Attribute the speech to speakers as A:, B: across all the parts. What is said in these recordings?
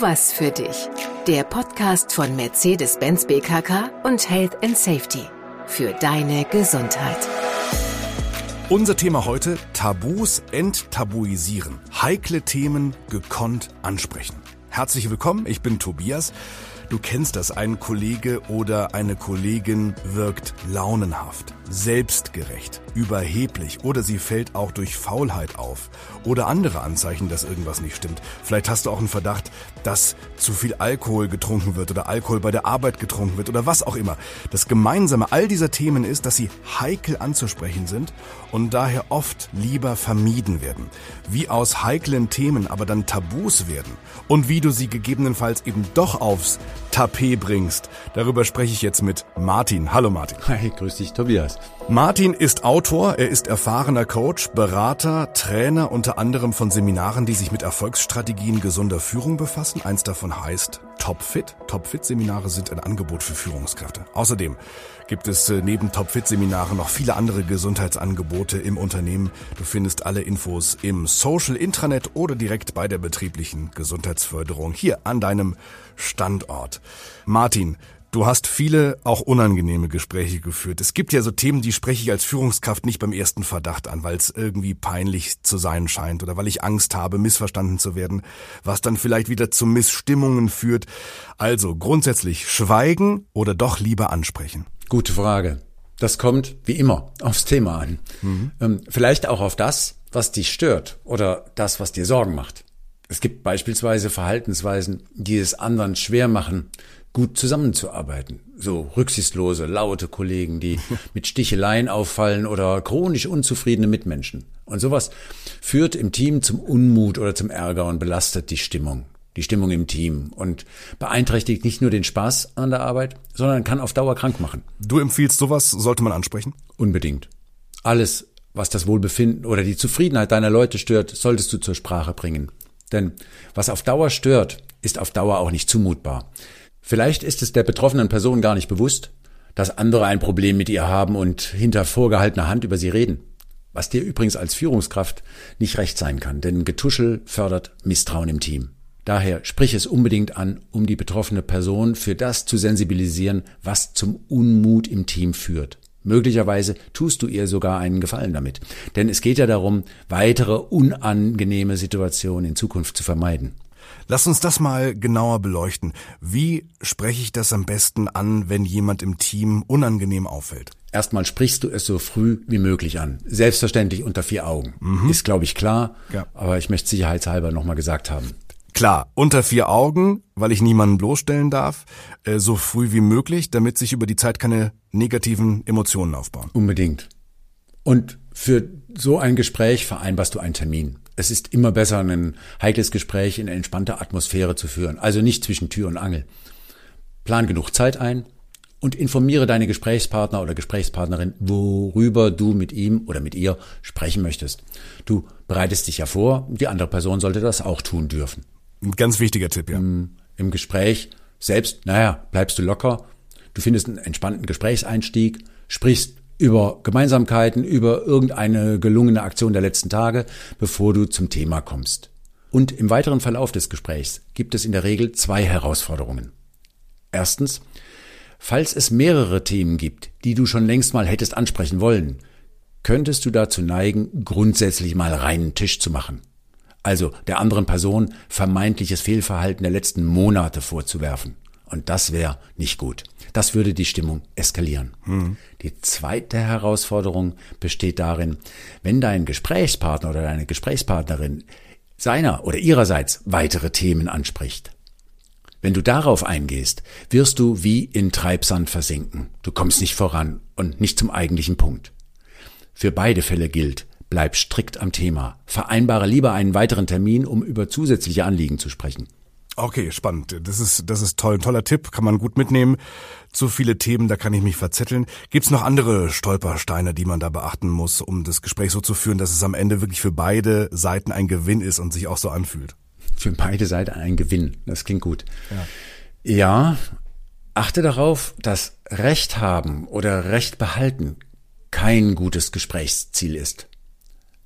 A: Was für dich. Der Podcast von Mercedes-Benz BKK und Health and Safety. Für deine Gesundheit.
B: Unser Thema heute, Tabus enttabuisieren. Heikle Themen gekonnt ansprechen. Herzlich willkommen, ich bin Tobias. Du kennst das, ein Kollege oder eine Kollegin wirkt launenhaft, selbstgerecht, überheblich oder sie fällt auch durch Faulheit auf oder andere Anzeichen, dass irgendwas nicht stimmt. Vielleicht hast du auch einen Verdacht, dass zu viel Alkohol getrunken wird oder Alkohol bei der Arbeit getrunken wird oder was auch immer. Das Gemeinsame all dieser Themen ist, dass sie heikel anzusprechen sind und daher oft lieber vermieden werden. Wie aus heiklen Themen aber dann Tabus werden und wie du sie gegebenenfalls eben doch aufs Tapet bringst. Darüber spreche ich jetzt mit Martin. Hallo Martin.
C: Hi, grüß dich Tobias.
B: Martin ist Autor, er ist erfahrener Coach, Berater, Trainer unter anderem von Seminaren, die sich mit Erfolgsstrategien gesunder Führung befassen. Eins davon heißt Topfit. Topfit-Seminare sind ein Angebot für Führungskräfte. Außerdem gibt es äh, neben Topfit-Seminaren noch viele andere Gesundheitsangebote im Unternehmen. Du findest alle Infos im Social Intranet oder direkt bei der betrieblichen Gesundheitsförderung hier an deinem Standort. Martin, Du hast viele auch unangenehme Gespräche geführt. Es gibt ja so Themen, die spreche ich als Führungskraft nicht beim ersten Verdacht an, weil es irgendwie peinlich zu sein scheint oder weil ich Angst habe, missverstanden zu werden, was dann vielleicht wieder zu Missstimmungen führt. Also grundsätzlich schweigen oder doch lieber ansprechen.
C: Gute Frage. Das kommt wie immer aufs Thema an. Mhm. Ähm, vielleicht auch auf das, was dich stört oder das, was dir Sorgen macht. Es gibt beispielsweise Verhaltensweisen, die es anderen schwer machen, gut zusammenzuarbeiten. So rücksichtslose, laute Kollegen, die mit Sticheleien auffallen oder chronisch unzufriedene Mitmenschen. Und sowas führt im Team zum Unmut oder zum Ärger und belastet die Stimmung. Die Stimmung im Team und beeinträchtigt nicht nur den Spaß an der Arbeit, sondern kann auf Dauer krank machen.
B: Du empfiehlst sowas, sollte man ansprechen?
C: Unbedingt. Alles, was das Wohlbefinden oder die Zufriedenheit deiner Leute stört, solltest du zur Sprache bringen. Denn was auf Dauer stört, ist auf Dauer auch nicht zumutbar. Vielleicht ist es der betroffenen Person gar nicht bewusst, dass andere ein Problem mit ihr haben und hinter vorgehaltener Hand über sie reden. Was dir übrigens als Führungskraft nicht recht sein kann, denn Getuschel fördert Misstrauen im Team. Daher sprich es unbedingt an, um die betroffene Person für das zu sensibilisieren, was zum Unmut im Team führt. Möglicherweise tust du ihr sogar einen Gefallen damit. Denn es geht ja darum, weitere unangenehme Situationen in Zukunft zu vermeiden.
B: Lass uns das mal genauer beleuchten. Wie spreche ich das am besten an, wenn jemand im Team unangenehm auffällt?
C: Erstmal sprichst du es so früh wie möglich an. Selbstverständlich unter vier Augen. Mhm. Ist, glaube ich, klar. Ja. Aber ich möchte sicherheitshalber nochmal gesagt haben.
B: Klar, unter vier Augen, weil ich niemanden bloßstellen darf, äh, so früh wie möglich, damit sich über die Zeit keine negativen Emotionen aufbauen.
C: Unbedingt. Und für so ein Gespräch vereinbarst du einen Termin es ist immer besser, ein heikles Gespräch in entspannter Atmosphäre zu führen, also nicht zwischen Tür und Angel. Plan genug Zeit ein und informiere deine Gesprächspartner oder Gesprächspartnerin, worüber du mit ihm oder mit ihr sprechen möchtest. Du bereitest dich ja vor, die andere Person sollte das auch tun dürfen.
B: Ein ganz wichtiger Tipp, ja.
C: Im, im Gespräch selbst, naja, bleibst du locker, du findest einen entspannten Gesprächseinstieg, sprichst über Gemeinsamkeiten, über irgendeine gelungene Aktion der letzten Tage, bevor du zum Thema kommst. Und im weiteren Verlauf des Gesprächs gibt es in der Regel zwei Herausforderungen. Erstens, falls es mehrere Themen gibt, die du schon längst mal hättest ansprechen wollen, könntest du dazu neigen, grundsätzlich mal reinen Tisch zu machen. Also der anderen Person vermeintliches Fehlverhalten der letzten Monate vorzuwerfen. Und das wäre nicht gut. Das würde die Stimmung eskalieren. Mhm. Die zweite Herausforderung besteht darin, wenn dein Gesprächspartner oder deine Gesprächspartnerin seiner oder ihrerseits weitere Themen anspricht. Wenn du darauf eingehst, wirst du wie in Treibsand versinken. Du kommst nicht voran und nicht zum eigentlichen Punkt. Für beide Fälle gilt, bleib strikt am Thema. Vereinbare lieber einen weiteren Termin, um über zusätzliche Anliegen zu sprechen.
B: Okay, spannend. Das ist, das ist toll, ein toller Tipp, kann man gut mitnehmen. Zu viele Themen, da kann ich mich verzetteln. Gibt's noch andere Stolpersteine, die man da beachten muss, um das Gespräch so zu führen, dass es am Ende wirklich für beide Seiten ein Gewinn ist und sich auch so anfühlt?
C: Für beide Seiten ein Gewinn. Das klingt gut. Ja, ja achte darauf, dass Recht haben oder Recht behalten kein gutes Gesprächsziel ist.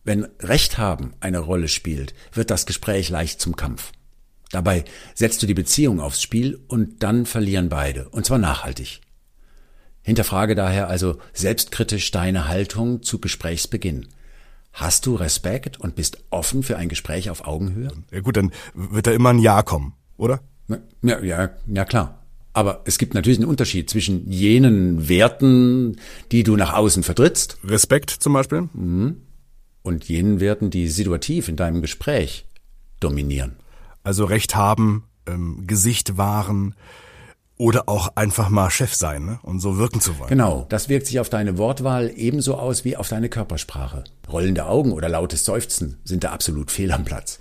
C: Wenn Recht haben eine Rolle spielt, wird das Gespräch leicht zum Kampf. Dabei setzt du die Beziehung aufs Spiel und dann verlieren beide, und zwar nachhaltig. Hinterfrage daher also selbstkritisch deine Haltung zu Gesprächsbeginn. Hast du Respekt und bist offen für ein Gespräch auf Augenhöhe?
B: Ja gut, dann wird da immer ein Ja kommen, oder?
C: Ja, ja, ja klar. Aber es gibt natürlich einen Unterschied zwischen jenen Werten, die du nach außen vertrittst.
B: Respekt zum Beispiel.
C: Mhm. Und jenen Werten, die situativ in deinem Gespräch dominieren.
B: Also Recht haben, ähm, Gesicht wahren, oder auch einfach mal Chef sein ne? und so wirken zu wollen.
C: Genau, das wirkt sich auf deine Wortwahl ebenso aus wie auf deine Körpersprache. Rollende Augen oder lautes Seufzen sind da absolut fehl am Platz.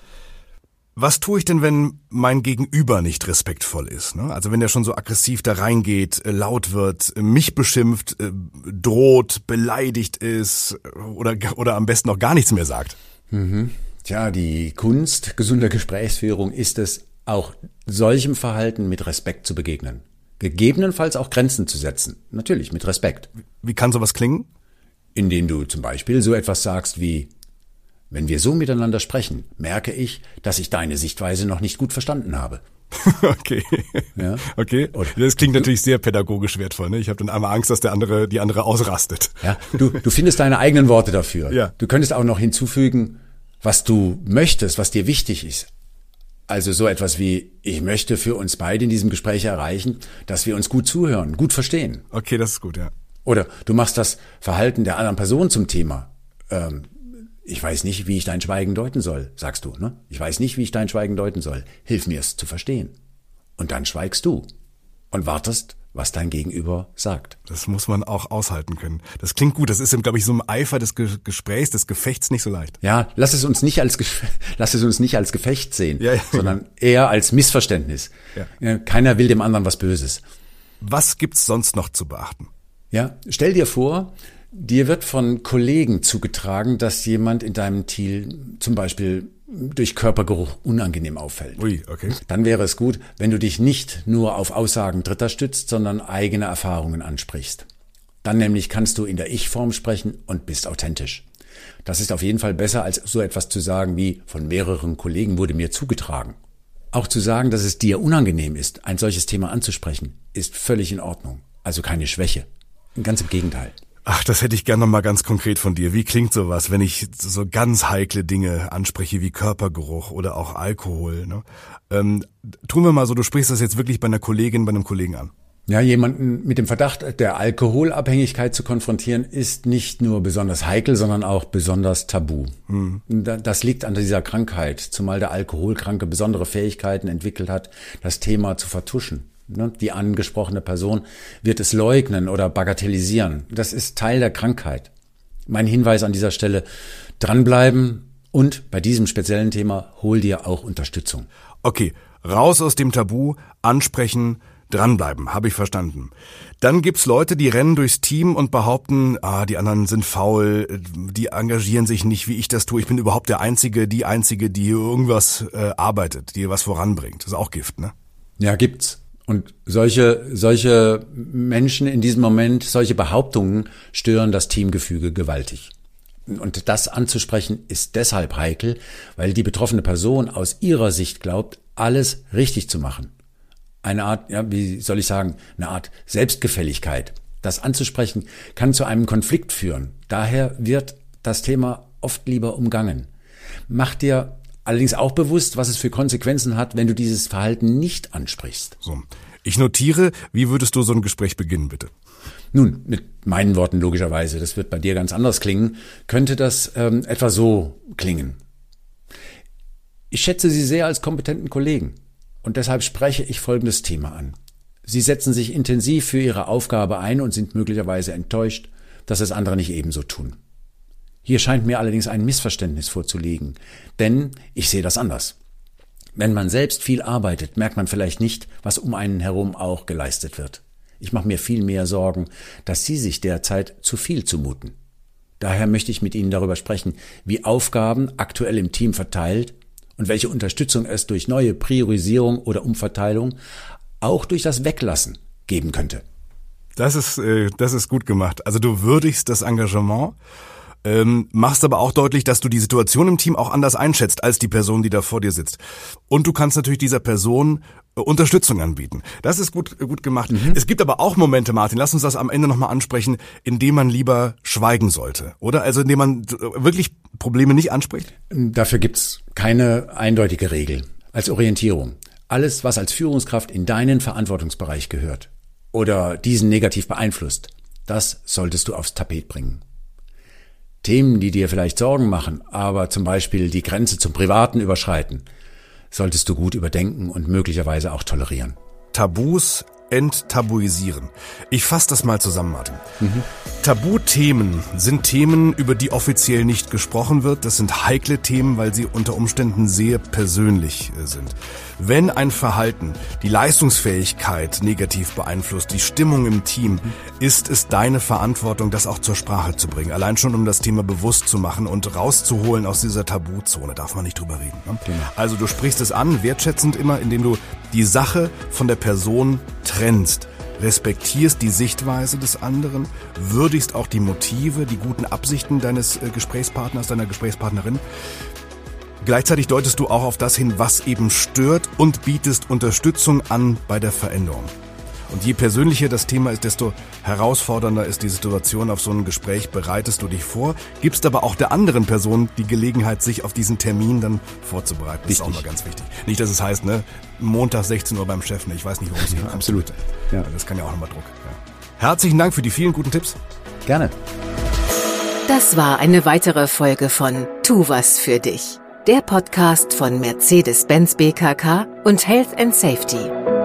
B: Was tue ich denn, wenn mein Gegenüber nicht respektvoll ist? Ne? Also wenn der schon so aggressiv da reingeht, äh, laut wird, äh, mich beschimpft, äh, droht, beleidigt ist oder, oder am besten noch gar nichts mehr sagt.
C: Mhm. Tja, die Kunst gesunder Gesprächsführung ist es, auch solchem Verhalten mit Respekt zu begegnen. Gegebenenfalls auch Grenzen zu setzen. Natürlich, mit Respekt.
B: Wie kann sowas klingen?
C: Indem du zum Beispiel so etwas sagst wie, wenn wir so miteinander sprechen, merke ich, dass ich deine Sichtweise noch nicht gut verstanden habe.
B: okay. Ja? Okay. Das klingt natürlich sehr pädagogisch wertvoll. Ne? Ich habe dann einmal Angst, dass der andere, die andere ausrastet.
C: Ja, du, du findest deine eigenen Worte dafür.
B: Ja.
C: Du könntest auch noch hinzufügen, was du möchtest, was dir wichtig ist. Also so etwas wie, ich möchte für uns beide in diesem Gespräch erreichen, dass wir uns gut zuhören, gut verstehen.
B: Okay, das ist gut, ja.
C: Oder du machst das Verhalten der anderen Person zum Thema. Ähm, ich weiß nicht, wie ich dein Schweigen deuten soll, sagst du. Ne? Ich weiß nicht, wie ich dein Schweigen deuten soll. Hilf mir es zu verstehen. Und dann schweigst du und wartest, was dein Gegenüber sagt.
B: Das muss man auch aushalten können. Das klingt gut. Das ist, glaube ich, so im Eifer des Gesprächs, des Gefechts nicht so leicht.
C: Ja, lass es uns nicht als, lass es uns nicht als Gefecht sehen, ja, ja. sondern eher als Missverständnis. Ja. Keiner will dem anderen was Böses.
B: Was gibt's sonst noch zu beachten?
C: Ja, stell dir vor, dir wird von Kollegen zugetragen, dass jemand in deinem Team zum Beispiel durch Körpergeruch unangenehm auffällt.
B: Ui, okay.
C: Dann wäre es gut, wenn du dich nicht nur auf Aussagen Dritter stützt, sondern eigene Erfahrungen ansprichst. Dann nämlich kannst du in der Ich-Form sprechen und bist authentisch. Das ist auf jeden Fall besser, als so etwas zu sagen wie von mehreren Kollegen wurde mir zugetragen. Auch zu sagen, dass es dir unangenehm ist, ein solches Thema anzusprechen, ist völlig in Ordnung. Also keine Schwäche. Ganz im Gegenteil.
B: Ach, das hätte ich gerne noch mal ganz konkret von dir. Wie klingt sowas, wenn ich so ganz heikle Dinge anspreche wie Körpergeruch oder auch Alkohol? Ne? Ähm, tun wir mal so, du sprichst das jetzt wirklich bei einer Kollegin, bei einem Kollegen an.
C: Ja, jemanden mit dem Verdacht der Alkoholabhängigkeit zu konfrontieren, ist nicht nur besonders heikel, sondern auch besonders tabu. Hm. Das liegt an dieser Krankheit, zumal der Alkoholkranke besondere Fähigkeiten entwickelt hat, das Thema zu vertuschen. Ne? Die angesprochene Person wird es leugnen oder bagatellisieren. Das ist Teil der Krankheit. Mein Hinweis an dieser Stelle, dranbleiben und bei diesem speziellen Thema hol dir auch Unterstützung.
B: Okay, raus aus dem Tabu, ansprechen, dranbleiben, habe ich verstanden. Dann gibt's Leute, die rennen durchs Team und behaupten, ah, die anderen sind faul, die engagieren sich nicht, wie ich das tue. Ich bin überhaupt der Einzige, die Einzige, die irgendwas äh, arbeitet, die was voranbringt. Das ist auch Gift, ne?
C: Ja, gibt's. Und solche, solche Menschen in diesem Moment, solche Behauptungen stören das Teamgefüge gewaltig. Und das anzusprechen ist deshalb heikel, weil die betroffene Person aus ihrer Sicht glaubt, alles richtig zu machen. Eine Art, ja, wie soll ich sagen, eine Art Selbstgefälligkeit. Das anzusprechen kann zu einem Konflikt führen. Daher wird das Thema oft lieber umgangen. Mach dir allerdings auch bewusst, was es für Konsequenzen hat, wenn du dieses Verhalten nicht ansprichst.
B: So. Ich notiere, wie würdest du so ein Gespräch beginnen, bitte?
C: Nun, mit meinen Worten logischerweise, das wird bei dir ganz anders klingen, könnte das ähm, etwa so klingen. Ich schätze Sie sehr als kompetenten Kollegen und deshalb spreche ich folgendes Thema an. Sie setzen sich intensiv für Ihre Aufgabe ein und sind möglicherweise enttäuscht, dass es andere nicht ebenso tun. Hier scheint mir allerdings ein Missverständnis vorzuliegen, denn ich sehe das anders. Wenn man selbst viel arbeitet, merkt man vielleicht nicht, was um einen herum auch geleistet wird. Ich mache mir viel mehr Sorgen, dass Sie sich derzeit zu viel zumuten. Daher möchte ich mit Ihnen darüber sprechen, wie Aufgaben aktuell im Team verteilt und welche Unterstützung es durch neue Priorisierung oder Umverteilung, auch durch das Weglassen, geben könnte.
B: Das ist, äh, das ist gut gemacht. Also du würdigst das Engagement ähm, machst aber auch deutlich, dass du die Situation im Team auch anders einschätzt als die Person, die da vor dir sitzt. Und du kannst natürlich dieser Person äh, Unterstützung anbieten. Das ist gut, gut gemacht. Mhm. Es gibt aber auch Momente, Martin, lass uns das am Ende nochmal ansprechen, in dem man lieber schweigen sollte, oder? Also in dem man wirklich Probleme nicht anspricht?
C: Dafür gibt's keine eindeutige Regel als Orientierung. Alles, was als Führungskraft in deinen Verantwortungsbereich gehört oder diesen negativ beeinflusst, das solltest du aufs Tapet bringen. Themen, die dir vielleicht Sorgen machen, aber zum Beispiel die Grenze zum Privaten überschreiten, solltest du gut überdenken und möglicherweise auch tolerieren.
B: Tabus enttabuisieren. Ich fasse das mal zusammen, Martin. Mhm. Tabuthemen sind Themen, über die offiziell nicht gesprochen wird. Das sind heikle Themen, weil sie unter Umständen sehr persönlich äh, sind. Wenn ein Verhalten die Leistungsfähigkeit negativ beeinflusst, die Stimmung im Team, ist es deine Verantwortung, das auch zur Sprache zu bringen. Allein schon, um das Thema bewusst zu machen und rauszuholen aus dieser Tabuzone. Darf man nicht drüber reden. Ne? Genau. Also du sprichst es an, wertschätzend immer, indem du die Sache von der Person trennst respektierst die Sichtweise des anderen, würdigst auch die Motive, die guten Absichten deines äh, Gesprächspartners, deiner Gesprächspartnerin. Gleichzeitig deutest du auch auf das hin, was eben stört und bietest Unterstützung an bei der Veränderung. Und je persönlicher das Thema ist, desto herausfordernder ist die Situation. Auf so ein Gespräch bereitest du dich vor, gibst aber auch der anderen Person die Gelegenheit, sich auf diesen Termin dann vorzubereiten. Das ist auch mal ganz wichtig. Nicht, dass es heißt, ne, Montag 16 Uhr beim Chef, ne, ich weiß nicht, worum es geht.
C: Ja, absolut.
B: Ja. Das kann ja auch nochmal Druck. Ja. Herzlichen Dank für die vielen guten Tipps.
C: Gerne.
A: Das war eine weitere Folge von Tu was für dich der Podcast von Mercedes-Benz BKK und Health and Safety.